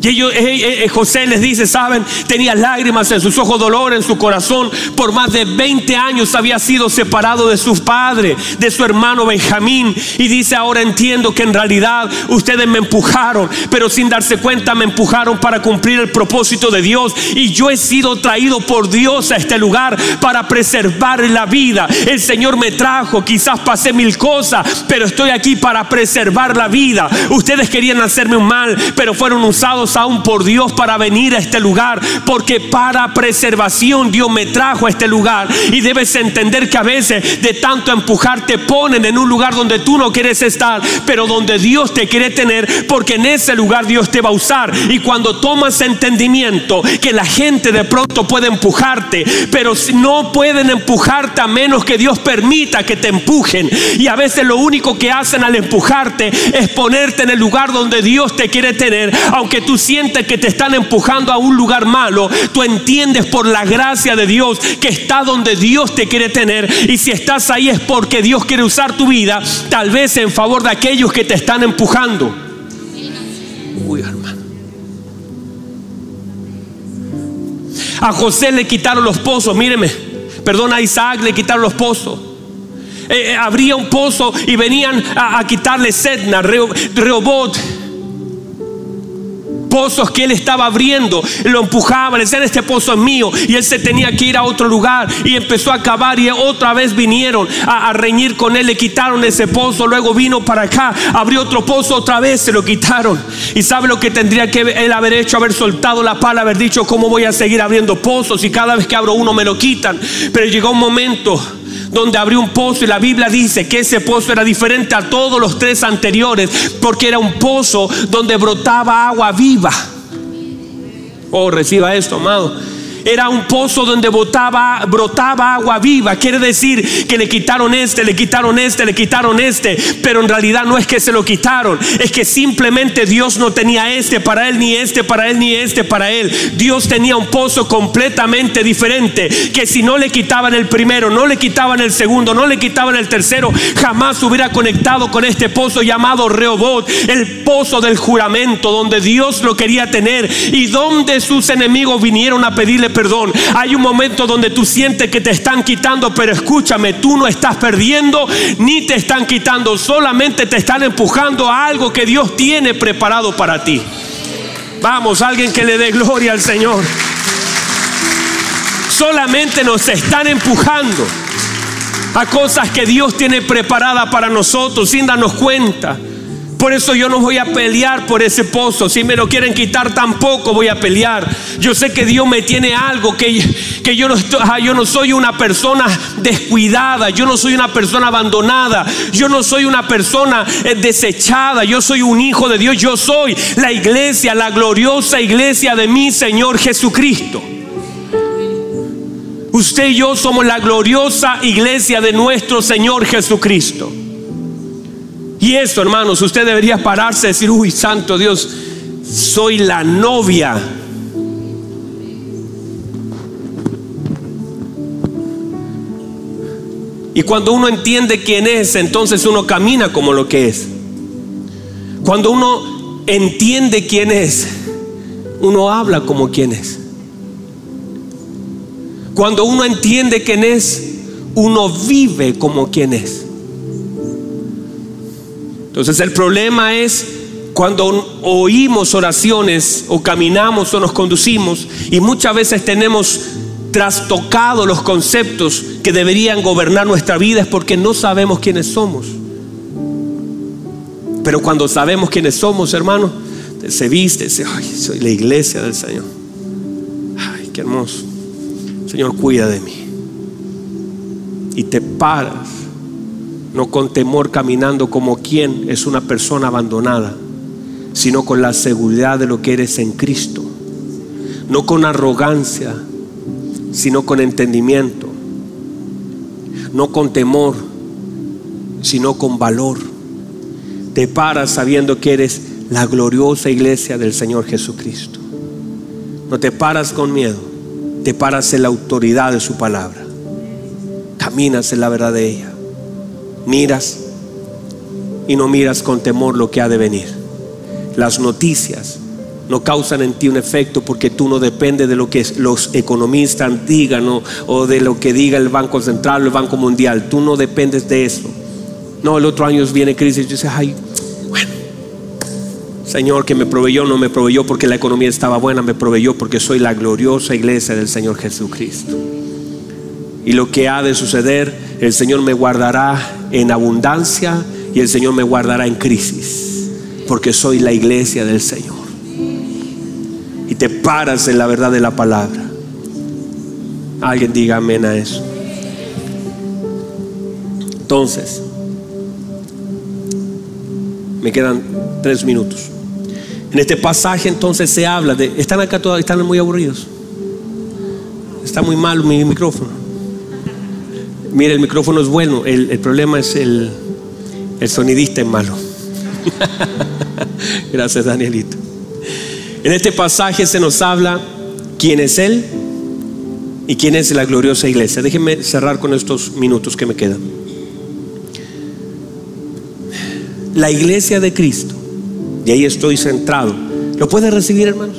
Y ellos, eh, eh, eh, José les dice, saben, tenía lágrimas en sus ojos, dolor en su corazón. Por más de 20 años había sido separado de su padre, de su hermano Benjamín. Y dice, ahora entiendo que en realidad ustedes me empujaron, pero sin darse cuenta me empujaron para cumplir el propósito de Dios. Y yo he sido traído por Dios a este lugar para preservar la vida. El Señor me trajo, quizás pasé mil cosas, pero estoy aquí para preservar la vida. Ustedes querían hacerme un mal, pero fueron usados aún por Dios para venir a este lugar, porque para preservación Dios me trajo a este lugar. Y debes entender que a veces de tanto empujar te ponen en un lugar donde tú no quieres estar, pero donde Dios te quiere tener, porque en ese lugar Dios te va a usar. Y cuando tomas entendimiento que la gente de pronto puede empujarte, pero no pueden empujarte a menos que Dios permita que te empujen. Y a veces lo único que hacen al empujarte es ponerte en el lugar donde Dios te quiere tener. Aunque tú sientes que te están empujando a un lugar malo, tú entiendes por la gracia de Dios que está donde Dios te quiere tener. Y si estás ahí es porque Dios quiere usar tu vida, tal vez en favor de aquellos que te están empujando. Uy, hermano. A José le quitaron los pozos, míreme. Perdón, a Isaac le quitaron los pozos. Eh, eh, abría un pozo y venían a, quitarle Sedna, Rehobot pozos que él estaba abriendo, lo empujaban, decían este pozo es mío y él se tenía que ir a otro lugar y empezó a cavar y otra vez vinieron a, reñir con él, le quitaron ese pozo, luego vino para acá, abrió otro pozo, otra vez se lo quitaron. Y sabe lo que tendría que él haber hecho, haber soltado la pala, haber dicho cómo voy a seguir abriendo pozos y cada vez que abro uno me lo quitan, pero llegó un momento donde abrió un pozo y la Biblia dice que ese pozo era diferente a todos los tres anteriores porque era un pozo donde brotaba agua viva. Oh, reciba esto, amado era un pozo donde botaba, brotaba agua viva. Quiere decir que le quitaron este, le quitaron este, le quitaron este. Pero en realidad no es que se lo quitaron, es que simplemente Dios no tenía este para él, ni este para él, ni este para él. Dios tenía un pozo completamente diferente. Que si no le quitaban el primero, no le quitaban el segundo, no le quitaban el tercero, jamás hubiera conectado con este pozo llamado Rehobot, el pozo del juramento, donde Dios lo quería tener y donde sus enemigos vinieron a pedirle perdón. Hay un momento donde tú sientes que te están quitando, pero escúchame, tú no estás perdiendo ni te están quitando, solamente te están empujando a algo que Dios tiene preparado para ti. Vamos, alguien que le dé gloria al Señor. Solamente nos están empujando a cosas que Dios tiene preparada para nosotros sin darnos cuenta. Por eso yo no voy a pelear por ese pozo. Si me lo quieren quitar, tampoco voy a pelear. Yo sé que Dios me tiene algo, que, que yo, no yo no soy una persona descuidada, yo no soy una persona abandonada, yo no soy una persona eh, desechada, yo soy un hijo de Dios, yo soy la iglesia, la gloriosa iglesia de mi Señor Jesucristo. Usted y yo somos la gloriosa iglesia de nuestro Señor Jesucristo. Y eso, hermanos, usted debería pararse y decir, uy, santo Dios, soy la novia. Y cuando uno entiende quién es, entonces uno camina como lo que es. Cuando uno entiende quién es, uno habla como quién es. Cuando uno entiende quién es, uno vive como quien es. Entonces el problema es cuando oímos oraciones o caminamos o nos conducimos y muchas veces tenemos trastocado los conceptos que deberían gobernar nuestra vida es porque no sabemos quiénes somos. Pero cuando sabemos quiénes somos, hermano, se viste, se, ay, soy la iglesia del Señor. Ay, qué hermoso. Señor, cuida de mí. Y te paras no con temor caminando como quien es una persona abandonada, sino con la seguridad de lo que eres en Cristo, no con arrogancia, sino con entendimiento, no con temor, sino con valor. Te paras sabiendo que eres la gloriosa iglesia del Señor Jesucristo. No te paras con miedo, te paras en la autoridad de su palabra. Caminas en la verdad de ella miras y no miras con temor lo que ha de venir. Las noticias no causan en ti un efecto porque tú no dependes de lo que los economistas digan o, de lo que diga el Banco Central o el Banco Mundial. Tú no dependes de eso. No, el otro año viene crisis y dices, ay, bueno, Señor que me proveyó, no me proveyó porque la economía estaba buena, me proveyó porque soy la gloriosa iglesia del Señor Jesucristo. Y lo que ha de suceder, el Señor me guardará en abundancia y el Señor me guardará en crisis, porque soy la iglesia del Señor. te paras en la verdad de la palabra. Alguien diga amén a eso. Entonces, me quedan tres minutos. En este pasaje entonces se habla de, están acá todos, están muy aburridos. Está muy mal mi micrófono. Mire, el micrófono es bueno, el, problema es el, el sonidista es malo. Gracias, Danielito. En este pasaje se nos habla quién es Él y quién es la gloriosa iglesia. Déjenme cerrar con estos minutos que me quedan. La iglesia de Cristo, y ahí estoy centrado. ¿Lo puede recibir, hermanos?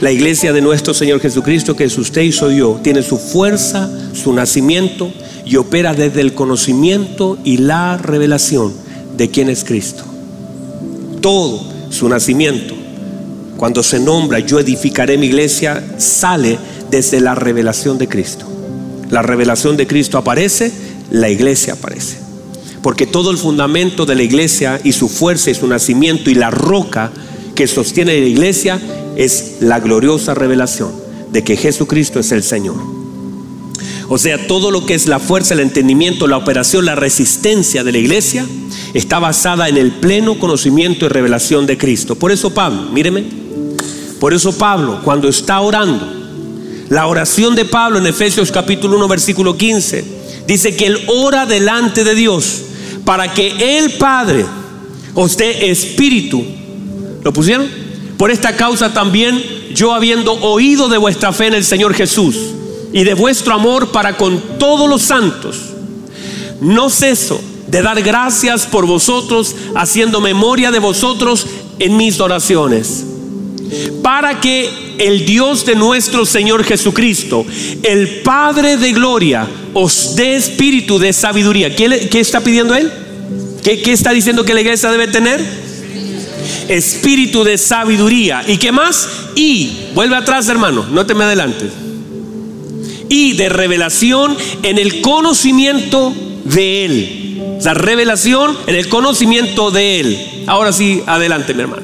La iglesia de nuestro Señor Jesucristo, que es usted y soy yo, tiene su fuerza, su nacimiento y opera desde el conocimiento y la revelación de quién es Cristo. Todo su nacimiento, cuando se nombra yo edificaré mi iglesia, sale desde la revelación de Cristo. La revelación de Cristo aparece, la iglesia aparece. Porque todo el fundamento de la iglesia y su fuerza y su nacimiento y la roca que sostiene la iglesia es la gloriosa revelación de que Jesucristo es el Señor. O sea, todo lo que es la fuerza, el entendimiento, la operación, la resistencia de la iglesia está basada en el pleno conocimiento y revelación de Cristo. Por eso Pablo, míreme, por eso Pablo, cuando está orando, la oración de Pablo en Efesios capítulo 1, versículo 15, dice que él ora delante de Dios para que el Padre os dé espíritu. ¿Lo pusieron? Por esta causa también yo habiendo oído de vuestra fe en el Señor Jesús y de vuestro amor para con todos los santos, no ceso de dar gracias por vosotros, haciendo memoria de vosotros en mis oraciones. Para que el Dios de nuestro Señor Jesucristo, el Padre de gloria, os dé espíritu de sabiduría. ¿Qué, está pidiendo Él? ¿Qué, ¿Qué está diciendo que la iglesia debe tener? Espíritu de sabiduría. ¿Y qué más? Y, vuelve atrás hermano, no te me adelantes. Y de revelación en el conocimiento de Él la revelación en el conocimiento de Él. Ahora sí, adelante, mi hermano.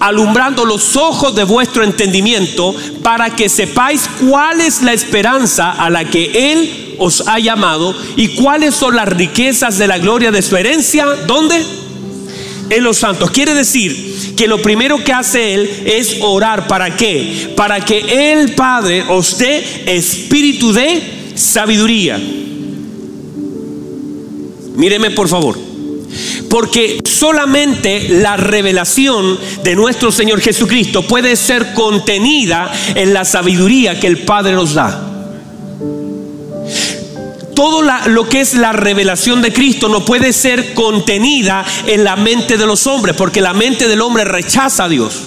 Alumbrando los ojos de vuestro entendimiento para que sepáis cuál es la esperanza a la que Él os ha llamado y cuáles son las riquezas de la gloria de su herencia. ¿Dónde? En los santos. Quiere decir que lo primero que hace Él es orar. ¿Para qué? Para que el Padre os dé espíritu de sabiduría. Míreme por favor. Porque solamente la revelación de nuestro Señor Jesucristo puede ser contenida en la sabiduría que el Padre nos da. Todo lo que es la revelación de Cristo no puede ser contenida en la mente de los hombres, porque la mente del hombre rechaza a Dios.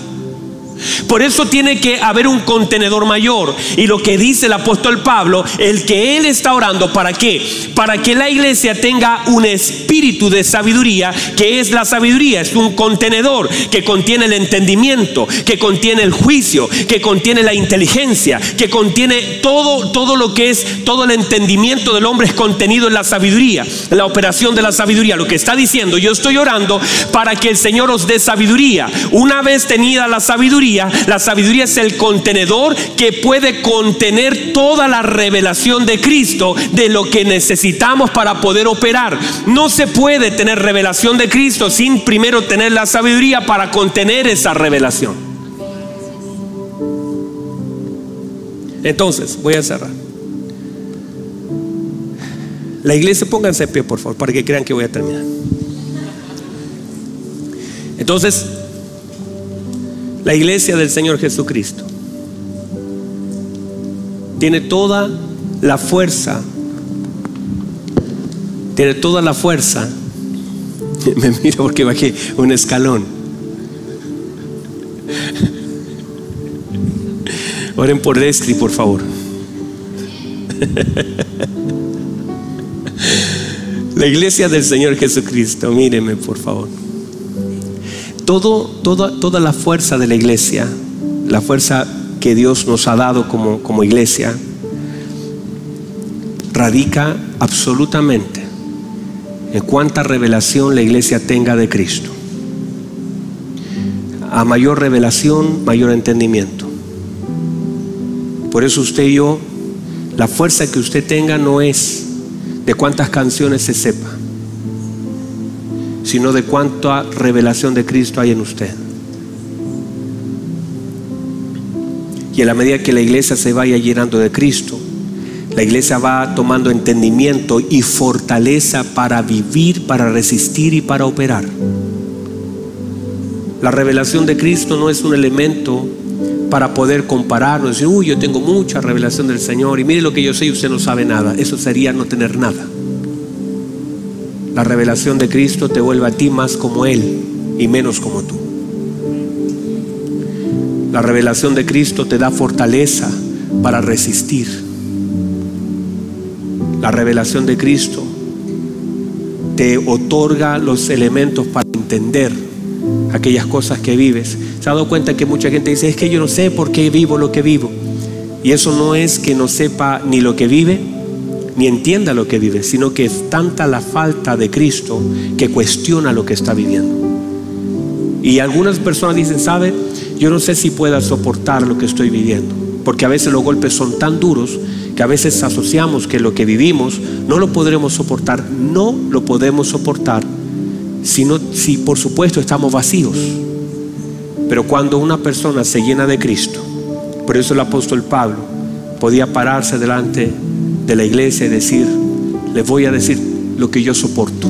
Por eso tiene que haber un contenedor mayor. Y lo que dice el apóstol Pablo, el que él está orando, ¿para qué? Para que la iglesia tenga un espíritu de sabiduría, que es la sabiduría, es un contenedor que contiene el entendimiento, que contiene el juicio, que contiene la inteligencia, que contiene todo, todo lo que es, todo el entendimiento del hombre es contenido en la sabiduría, la operación de la sabiduría. Lo que está diciendo, yo estoy orando para que el Señor os dé sabiduría. Una vez tenida la sabiduría, la sabiduría es el contenedor que puede contener toda la revelación de Cristo de lo que necesitamos para poder operar. No se puede tener revelación de Cristo sin primero tener la sabiduría para contener esa revelación. Entonces, voy a cerrar. La iglesia, pónganse pie, por favor, para que crean que voy a terminar. Entonces, la iglesia del Señor Jesucristo tiene toda la fuerza, tiene toda la fuerza. Me miro porque bajé un escalón. Oren por Destri, por favor. La iglesia del Señor Jesucristo, míreme, por favor toda la fuerza de la iglesia, la fuerza que Dios nos ha dado como, como iglesia, radica absolutamente en cuánta revelación la iglesia tenga de Cristo. A mayor revelación, mayor entendimiento. Por eso usted y yo, la fuerza que usted tenga no es de cuántas canciones se sepa, sino de cuánta revelación de Cristo hay en usted. Y en la medida que la iglesia se vaya llenando de Cristo, la iglesia va tomando entendimiento y fortaleza para vivir, para resistir y para operar. La revelación de Cristo no es un elemento para poder compararnos, decir, uy, yo tengo mucha revelación del Señor y mire lo que yo sé y usted no sabe nada. Eso sería no tener nada. La revelación de Cristo te vuelve a ti más como Él y menos como tú. La revelación de Cristo te da fortaleza para resistir. La revelación de Cristo te otorga los elementos para entender aquellas cosas que vives. Se ha dado cuenta que mucha gente dice, es que yo no sé por qué vivo lo que vivo. Y eso no es que no sepa ni lo que vive, ni entienda lo que vive, sino que es tanta la falta de Cristo que cuestiona lo que está viviendo. Y algunas personas dicen, ¿sabe? Yo no sé si pueda soportar lo que estoy viviendo, porque a veces los golpes son tan duros que a veces asociamos que lo que vivimos no lo podremos soportar, no lo podemos soportar sino si por supuesto estamos vacíos. Pero cuando una persona se llena de Cristo, por eso el apóstol Pablo podía pararse delante de la iglesia y decir, les voy a decir lo que yo soporto.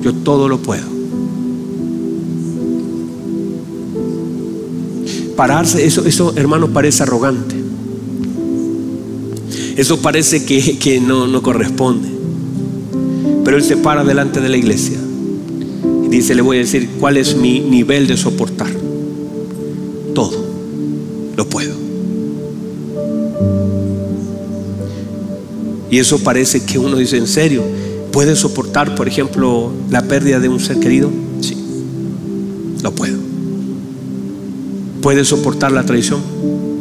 Yo todo lo puedo. Pararse, eso, eso hermano parece arrogante. Eso parece que, que no, no corresponde. Pero él se para delante de la iglesia y dice, le voy a decir cuál es mi nivel de soportar. Y eso parece que uno dice, ¿en serio? ¿Puede soportar, por ejemplo, la pérdida de un ser querido? Sí, lo puedo. ¿Puede soportar la traición?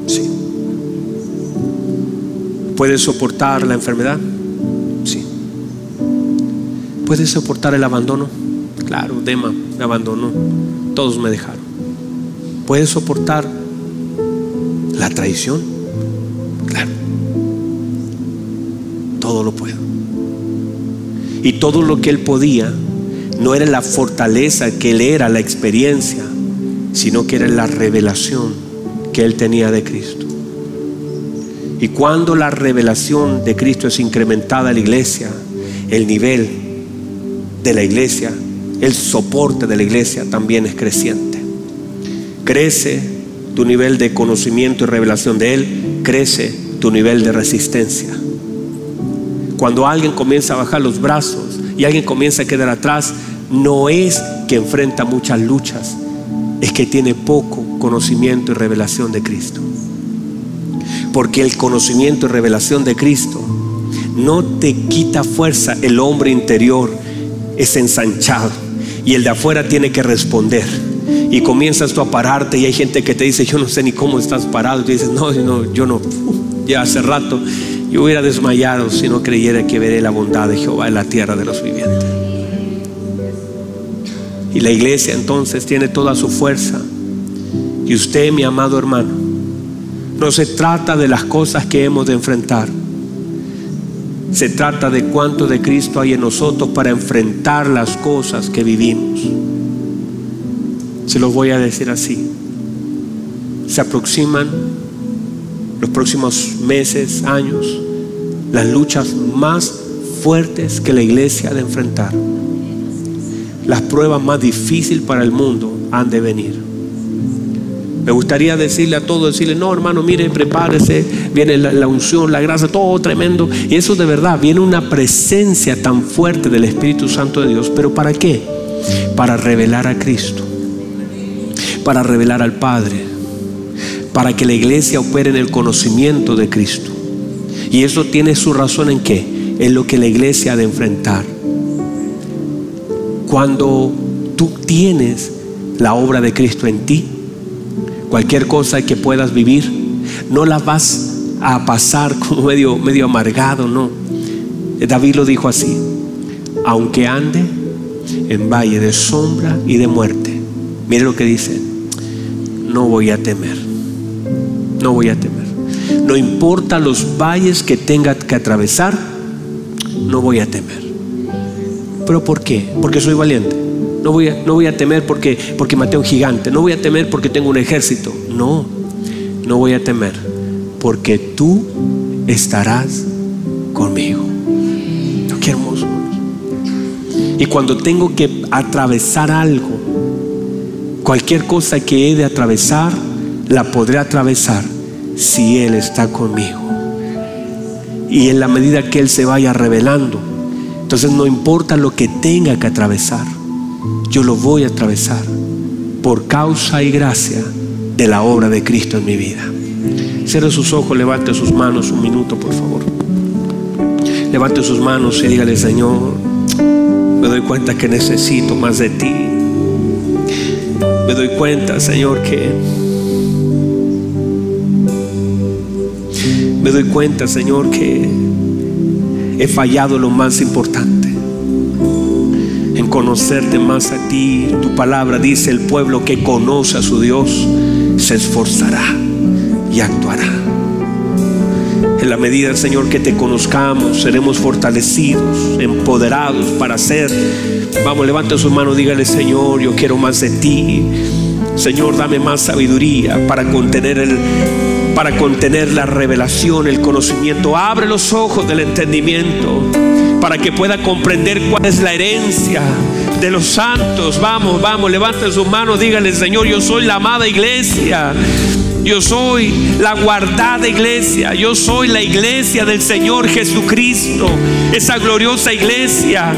Sí. ¿Puede soportar la enfermedad? ¿Puedes soportar el abandono? Claro, Dema me abandonó. Todos me dejaron. ¿Puedes soportar la traición? Y todo lo que él podía no era la fortaleza que él era, la experiencia, sino que era la revelación que él tenía de Cristo. Y cuando la revelación de Cristo es incrementada en la iglesia, el nivel de la iglesia, el soporte de la iglesia también es creciente. Crece tu nivel de conocimiento y revelación de Él, crece tu nivel de resistencia. Cuando alguien comienza a bajar los brazos y alguien comienza a quedar atrás, no es que enfrenta muchas luchas, es que tiene poco conocimiento y revelación de Cristo. Porque el conocimiento y revelación de Cristo no te quita fuerza el hombre interior es ensanchado y el de afuera tiene que responder. Y comienzas tú a pararte y hay gente que te dice, yo no sé ni cómo estás parado. Y tú dices, no, no yo no, ya hace rato yo hubiera desmayado si no creyera que veré la bondad de Jehová en la tierra de los vivientes. Y la iglesia entonces tiene toda su fuerza. Y usted, mi amado hermano, no se trata de las cosas que hemos de enfrentar se trata de cuánto de Cristo hay en nosotros para enfrentar las cosas que vivimos. Se los voy a decir así. Se aproximan los próximos meses, años, las luchas más fuertes que la iglesia ha de enfrentar. Las pruebas más difíciles para el mundo han de venir. Me gustaría decirle a todos, decirle, no hermano, mire, prepárese, viene la, unción, la gracia, todo tremendo. Y eso de verdad, viene una presencia tan fuerte del Espíritu Santo de Dios. ¿Pero para qué? Para revelar a Cristo, para revelar al Padre, para que la iglesia opere en el conocimiento de Cristo. Y eso tiene su razón en qué? En lo que la iglesia ha de enfrentar. Cuando tú tienes la obra de Cristo en ti, cualquier cosa que puedas vivir, no la vas a pasar como medio, medio amargado, no. David lo dijo así, aunque ande en valle de sombra y de muerte, mire lo que dice, no voy a temer, no voy a temer. No importa los valles que tenga que atravesar, no voy a temer. ¿Pero por qué? Porque soy valiente. No voy a, no voy a temer porque, porque maté a un gigante. No voy a temer porque tengo un ejército. No, no voy a temer porque tú estarás conmigo. Qué hermoso. Y cuando tengo que atravesar algo, cualquier cosa que he de atravesar, la podré atravesar si Él está conmigo. Y en la medida que Él se vaya revelando, entonces no importa lo que tenga que atravesar, yo lo voy a atravesar por causa y gracia de la obra de Cristo en mi vida. Cierre sus ojos, levante sus manos un minuto, por favor. Levante sus manos y dígale, Señor, me doy cuenta que necesito más de ti. Me doy cuenta, Señor, que me doy cuenta, Señor, que he fallado lo más importante. En conocerte más a ti. Tu palabra dice, el pueblo que conoce a su Dios se esforzará y actuará. En la medida, Señor, que te conozcamos, seremos fortalecidos, empoderados para hacer. Vamos, levante su mano, dígale, Señor, yo quiero más de ti. Señor, dame más sabiduría para contener el para contener la revelación, el conocimiento. Abre los ojos del entendimiento para que pueda comprender cuál es la herencia de los santos. Vamos, vamos, levante su mano, dígale, Señor, yo soy la amada iglesia. Yo soy la guardada iglesia. Yo soy la iglesia del Señor Jesucristo. Esa gloriosa iglesia.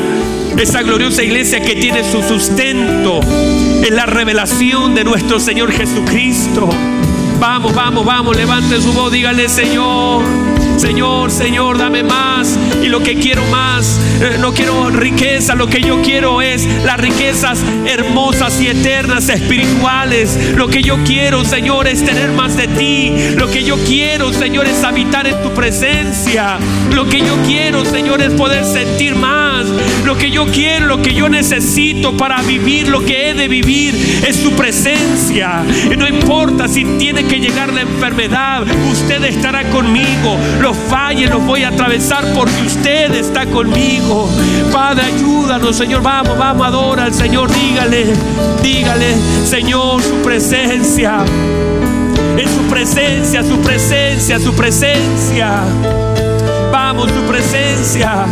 Esa gloriosa iglesia que tiene su sustento en la revelación de nuestro Señor Jesucristo. Vamos, vamos, vamos, levante su voz, dígale Señor. Señor, Señor, dame más. Y lo que quiero más, eh, no quiero riqueza, lo que yo quiero es las riquezas hermosas y eternas, espirituales. Lo que yo quiero, Señor, es tener más de ti. Lo que yo quiero, Señor, es habitar en tu presencia. Lo que yo quiero, Señor, es poder sentir más. Lo que yo quiero, lo que yo necesito para vivir, lo que he de vivir, es tu presencia. Y no importa si tiene que llegar la enfermedad, usted estará conmigo los falles los voy a atravesar porque usted está conmigo. Padre, ayúdanos, Señor. Vamos, vamos, adora al Señor. Dígale, dígale, Señor, su presencia. En su presencia, su presencia, su presencia. Vamos, su presencia.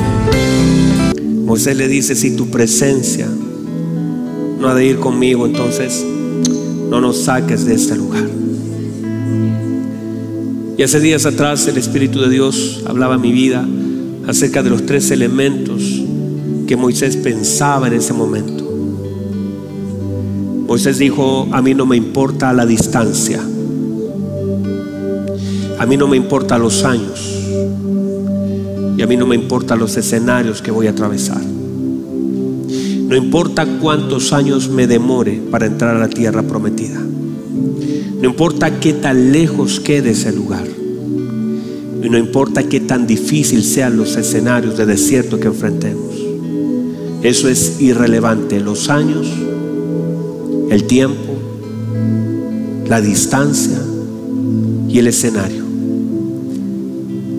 Moisés le dice, si tu presencia no ha de ir conmigo, entonces no nos saques de este lugar. Y hace días atrás el Espíritu de Dios hablaba a mi vida acerca de los tres elementos que Moisés pensaba en ese momento. Moisés dijo, a mí no me importa la distancia, a mí no me importa los años y a mí no me importa los escenarios que voy a atravesar. No importa cuántos años me demore para entrar a la tierra prometida. No importa qué tan lejos quede ese lugar. Y no importa qué tan difícil sean los escenarios de desierto que enfrentemos. Eso es irrelevante. Los años, el tiempo, la distancia y el escenario.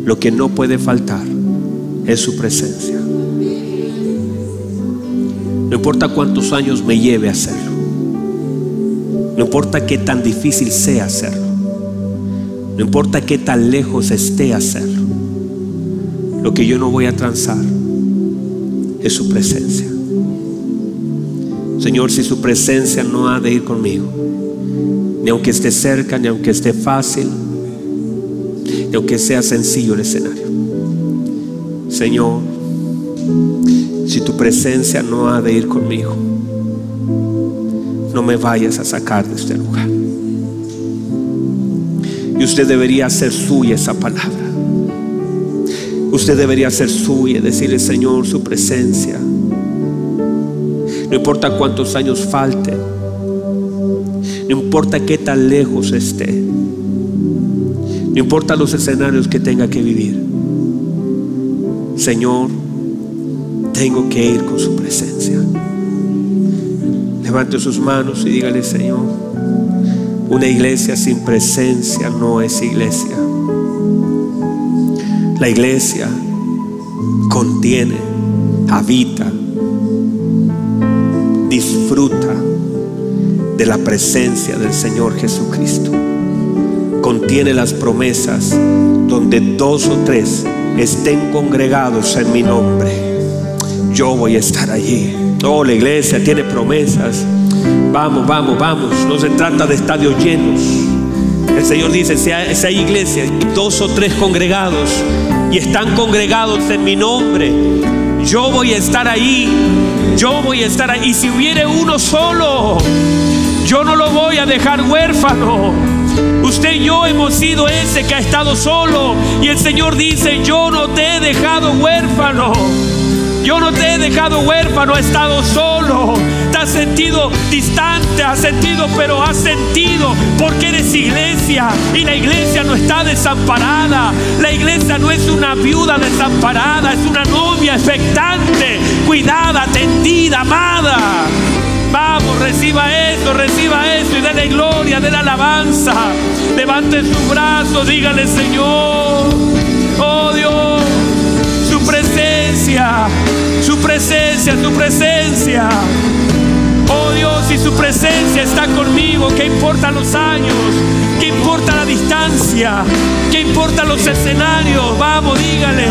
Lo que no puede faltar es su presencia. No importa cuántos años me lleve a hacerlo. No importa qué tan difícil sea hacerlo. No importa qué tan lejos esté hacerlo. Lo que yo no voy a transar es su presencia. Señor, si su presencia no ha de ir conmigo, ni aunque esté cerca, ni aunque esté fácil, ni aunque sea sencillo el escenario. Señor, si tu presencia no ha de ir conmigo, no me vayas a sacar de este lugar. Y usted debería hacer suya esa palabra. Usted debería hacer suya, decirle, Señor, su presencia. No importa cuántos años falten. No importa qué tan lejos esté. No importa los escenarios que tenga que vivir. Señor, tengo que ir con su presencia. Levante sus manos y dígale, Señor, una iglesia sin presencia no es iglesia. La iglesia contiene, habita, disfruta de la presencia del Señor Jesucristo. Contiene las promesas donde dos o tres estén congregados en mi nombre. Yo voy a estar allí. Oh, la iglesia tiene promesas. Vamos, vamos, vamos. No se trata de estadios llenos. El Señor dice, si hay, si hay iglesia, dos o tres congregados y están congregados en mi nombre, yo voy a estar ahí. Yo voy a estar ahí. Y si hubiere uno solo, yo no lo voy a dejar huérfano. Usted y yo hemos sido ese que ha estado solo. Y el Señor dice, yo no te he dejado huérfano. Yo no te he dejado huérfano, he estado solo. Has sentido distante, has sentido, pero has sentido porque eres iglesia. Y la iglesia no está desamparada. La iglesia no es una viuda desamparada, es una novia expectante, cuidada, atendida, amada. Vamos, reciba eso, reciba eso y dele gloria, dele alabanza. Levante su brazo, dígale Señor, oh Dios, su presencia, su presencia, su presencia. Oh Dios, si su presencia está conmigo, ¿qué importan los años? ¿Qué importa la distancia? ¿Qué importan los escenarios? Vamos, dígale.